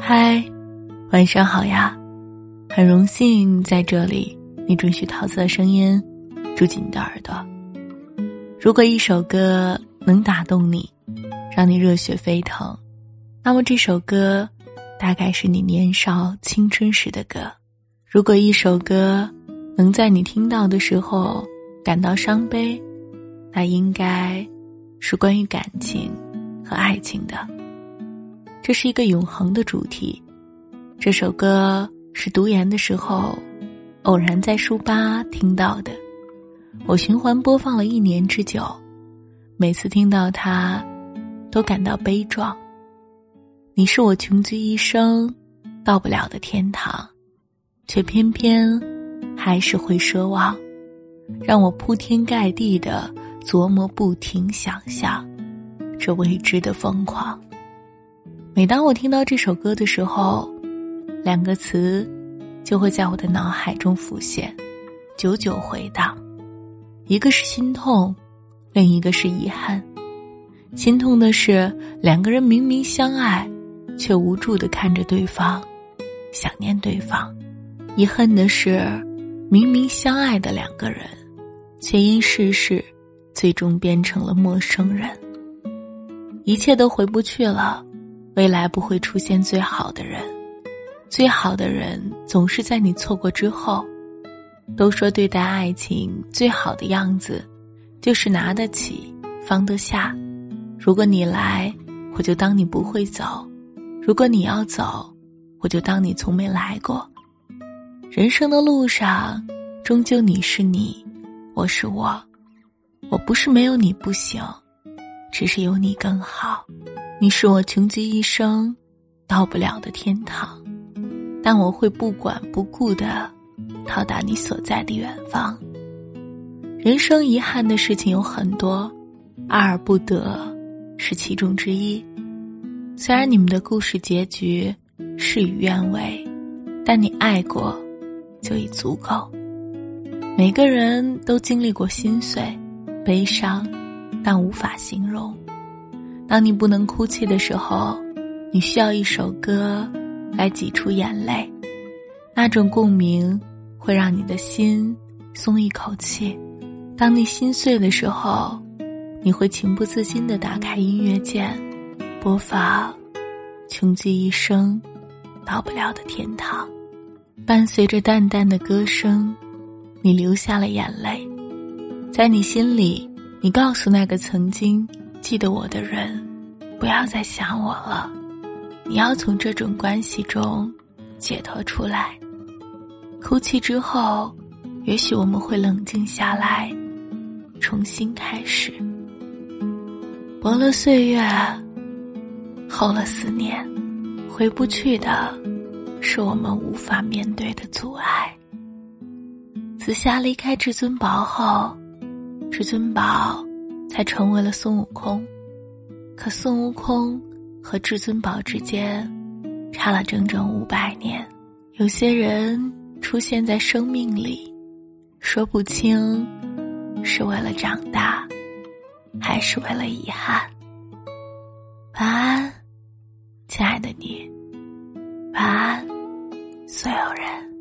嗨，晚上好呀！很荣幸在这里，你准许桃子的声音住进你的耳朵。如果一首歌能打动你，让你热血沸腾，那么这首歌大概是你年少青春时的歌。如果一首歌能在你听到的时候感到伤悲，那应该是关于感情和爱情的。这是一个永恒的主题。这首歌是读研的时候偶然在书吧听到的，我循环播放了一年之久，每次听到它，都感到悲壮。你是我穷极一生到不了的天堂，却偏偏还是会奢望，让我铺天盖地的琢磨，不停想象这未知的疯狂。每当我听到这首歌的时候，两个词就会在我的脑海中浮现，久久回荡。一个是心痛，另一个是遗憾。心痛的是两个人明明相爱，却无助的看着对方，想念对方；遗憾的是明明相爱的两个人，却因世事最终变成了陌生人。一切都回不去了。未来不会出现最好的人，最好的人总是在你错过之后。都说对待爱情最好的样子，就是拿得起，放得下。如果你来，我就当你不会走；如果你要走，我就当你从没来过。人生的路上，终究你是你，我是我。我不是没有你不行，只是有你更好。你是我穷极一生到不了的天堂，但我会不管不顾的到达你所在的远方。人生遗憾的事情有很多，爱而不得是其中之一。虽然你们的故事结局事与愿违，但你爱过就已足够。每个人都经历过心碎、悲伤，但无法形容。当你不能哭泣的时候，你需要一首歌来挤出眼泪，那种共鸣会让你的心松一口气。当你心碎的时候，你会情不自禁的打开音乐键，播放《穷极一生到不了的天堂》，伴随着淡淡的歌声，你流下了眼泪。在你心里，你告诉那个曾经。记得我的人，不要再想我了。你要从这种关系中解脱出来。哭泣之后，也许我们会冷静下来，重新开始。薄了岁月，厚了思念，回不去的，是我们无法面对的阻碍。紫霞离开至尊宝后，至尊宝。才成为了孙悟空，可孙悟空和至尊宝之间差了整整五百年。有些人出现在生命里，说不清是为了长大，还是为了遗憾。晚安，亲爱的你，晚安，所有人。